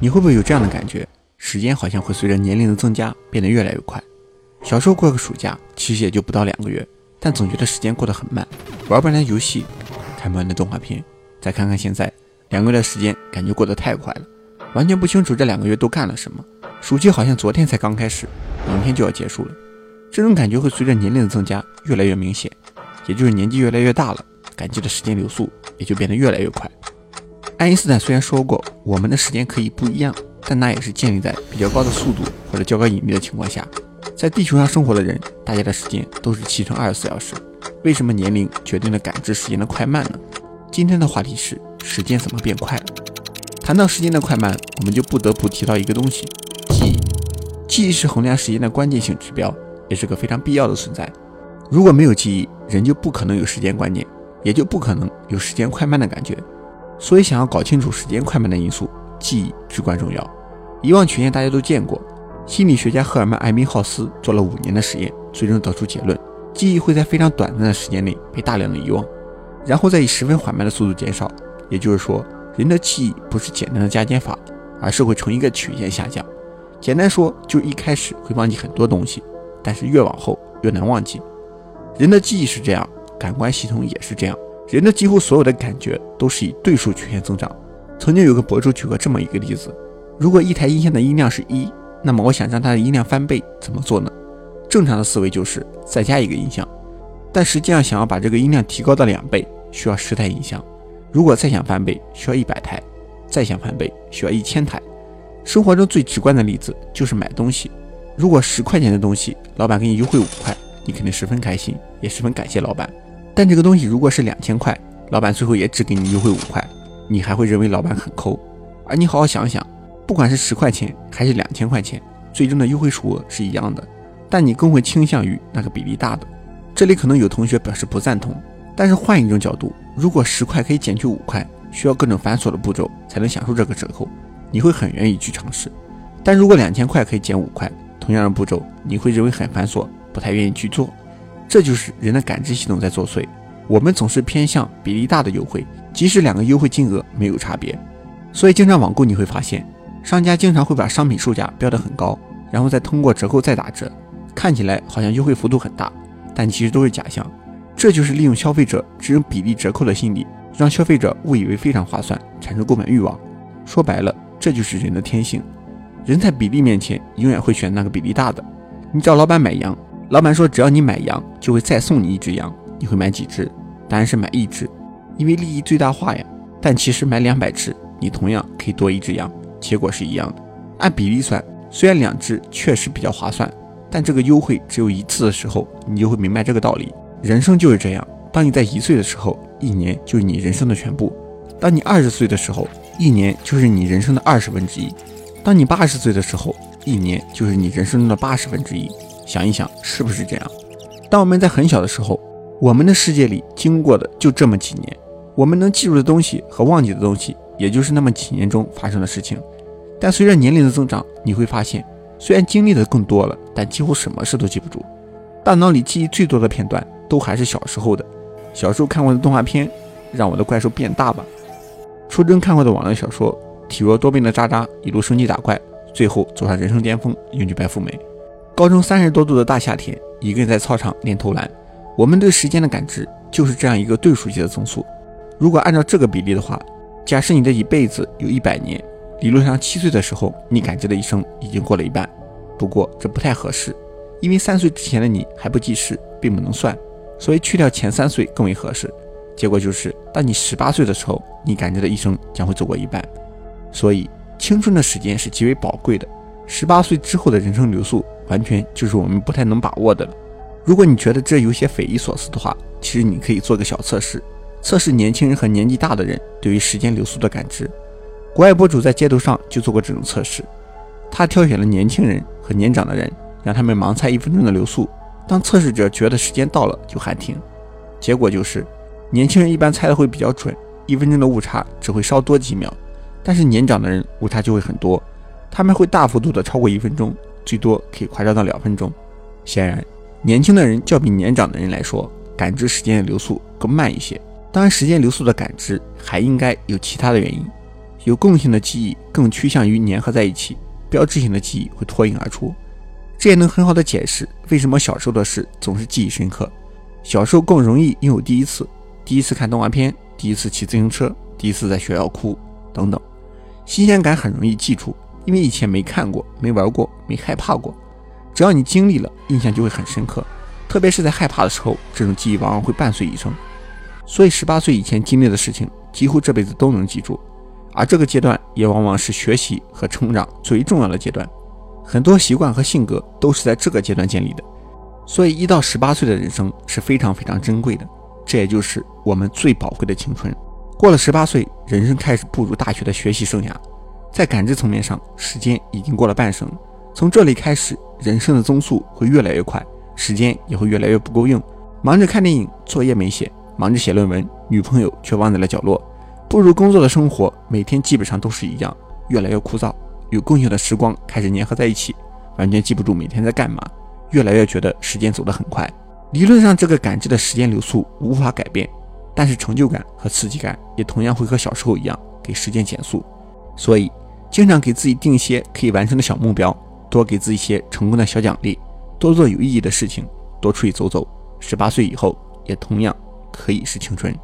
你会不会有这样的感觉？时间好像会随着年龄的增加变得越来越快。小时候过个暑假，其实也就不到两个月，但总觉得时间过得很慢。玩不完的游戏，看不完的动画片，再看看现在，两个月的时间感觉过得太快了，完全不清楚这两个月都干了什么。暑期好像昨天才刚开始，明天就要结束了。这种感觉会随着年龄的增加越来越明显，也就是年纪越来越大了，感觉的时间流速也就变得越来越快。爱因斯坦虽然说过我们的时间可以不一样，但那也是建立在比较高的速度或者较高引力的情况下。在地球上生活的人，大家的时间都是七乘二十四小时。为什么年龄决定了感知时间的快慢呢？今天的话题是时间怎么变快。谈到时间的快慢，我们就不得不提到一个东西——记忆。记忆是衡量时间的关键性指标，也是个非常必要的存在。如果没有记忆，人就不可能有时间观念，也就不可能有时间快慢的感觉。所以，想要搞清楚时间快慢的因素，记忆至关重要。遗忘曲线大家都见过，心理学家赫尔曼·艾宾浩斯做了五年的实验，最终得出结论：记忆会在非常短暂的时间内被大量的遗忘，然后再以十分缓慢的速度减少。也就是说，人的记忆不是简单的加减法，而是会呈一个曲线下降。简单说，就是一开始会忘记很多东西，但是越往后越难忘记。人的记忆是这样，感官系统也是这样。人的几乎所有的感觉都是以对数曲线增长。曾经有个博主举过这么一个例子：如果一台音箱的音量是一，那么我想让它的音量翻倍，怎么做呢？正常的思维就是再加一个音箱，但实际上想要把这个音量提高到两倍，需要十台音箱。如果再想翻倍，需要一百台；再想翻倍，需要一千台。生活中最直观的例子就是买东西。如果十块钱的东西，老板给你优惠五块，你肯定十分开心，也十分感谢老板。但这个东西如果是两千块，老板最后也只给你优惠五块，你还会认为老板很抠。而你好好想想，不管是十块钱还是两千块钱，最终的优惠数额是一样的，但你更会倾向于那个比例大的。这里可能有同学表示不赞同，但是换一种角度，如果十块可以减去五块，需要各种繁琐的步骤才能享受这个折扣，你会很愿意去尝试。但如果两千块可以减五块，同样的步骤，你会认为很繁琐，不太愿意去做。这就是人的感知系统在作祟，我们总是偏向比例大的优惠，即使两个优惠金额没有差别。所以经常网购你会发现，商家经常会把商品售价标得很高，然后再通过折扣再打折，看起来好像优惠幅度很大，但其实都是假象。这就是利用消费者只有比例折扣的心理，让消费者误以为非常划算，产生购买欲望。说白了，这就是人的天性。人在比例面前永远会选那个比例大的。你找老板买羊。老板说：“只要你买羊，就会再送你一只羊。你会买几只？当然是买一只，因为利益最大化呀。但其实买两百只，你同样可以多一只羊，结果是一样的。按比例算，虽然两只确实比较划算，但这个优惠只有一次的时候，你就会明白这个道理。人生就是这样，当你在一岁的时候，一年就是你人生的全部；当你二十岁的时候，一年就是你人生的二十分之一；当你八十岁的时候，一年就是你人生中的八十分之一。”想一想，是不是这样？当我们在很小的时候，我们的世界里经过的就这么几年，我们能记住的东西和忘记的东西，也就是那么几年中发生的事情。但随着年龄的增长，你会发现，虽然经历的更多了，但几乎什么事都记不住。大脑里记忆最多的片段，都还是小时候的。小时候看过的动画片，让我的怪兽变大吧；初中看过的网络小说，体弱多病的渣渣一路升级打怪，最后走上人生巅峰，迎娶白富美。高中三十多度的大夏天，一个人在操场练投篮。我们对时间的感知就是这样一个对数级的增速。如果按照这个比例的话，假设你的一辈子有一百年，理论上七岁的时候，你感知的一生已经过了一半。不过这不太合适，因为三岁之前的你还不记事，并不能算，所以去掉前三岁更为合适。结果就是，当你十八岁的时候，你感知的一生将会走过一半。所以，青春的时间是极为宝贵的。十八岁之后的人生流速。完全就是我们不太能把握的了。如果你觉得这有些匪夷所思的话，其实你可以做个小测试，测试年轻人和年纪大的人对于时间流速的感知。国外博主在街头上就做过这种测试，他挑选了年轻人和年长的人，让他们盲猜一分钟的流速。当测试者觉得时间到了就喊停，结果就是年轻人一般猜的会比较准，一分钟的误差只会稍多几秒，但是年长的人误差就会很多，他们会大幅度的超过一分钟。最多可以夸张到两分钟。显然，年轻的人较比年长的人来说，感知时间的流速更慢一些。当然，时间流速的感知还应该有其他的原因，有共性的记忆更趋向于粘合在一起，标志性的记忆会脱颖而出。这也能很好的解释为什么小时候的事总是记忆深刻。小时候更容易拥有第一次，第一次看动画片，第一次骑自行车，第一次在学校哭等等，新鲜感很容易记住，因为以前没看过、没玩过、没害怕过。只要你经历了，印象就会很深刻。特别是在害怕的时候，这种记忆往往会伴随一生。所以，十八岁以前经历的事情，几乎这辈子都能记住。而这个阶段也往往是学习和成长最重要的阶段，很多习惯和性格都是在这个阶段建立的。所以，一到十八岁的人生是非常非常珍贵的，这也就是我们最宝贵的青春。过了十八岁，人生开始步入大学的学习生涯，在感知层面上，时间已经过了半生。从这里开始，人生的增速会越来越快。时间也会越来越不够用，忙着看电影，作业没写；忙着写论文，女朋友却忘在了角落。步入工作的生活，每天基本上都是一样，越来越枯燥。有共性的时光开始粘合在一起，完全记不住每天在干嘛，越来越觉得时间走得很快。理论上，这个感知的时间流速无法改变，但是成就感和刺激感也同样会和小时候一样给时间减速。所以，经常给自己定一些可以完成的小目标，多给自己一些成功的小奖励。多做有意义的事情，多出去走走。十八岁以后，也同样可以是青春。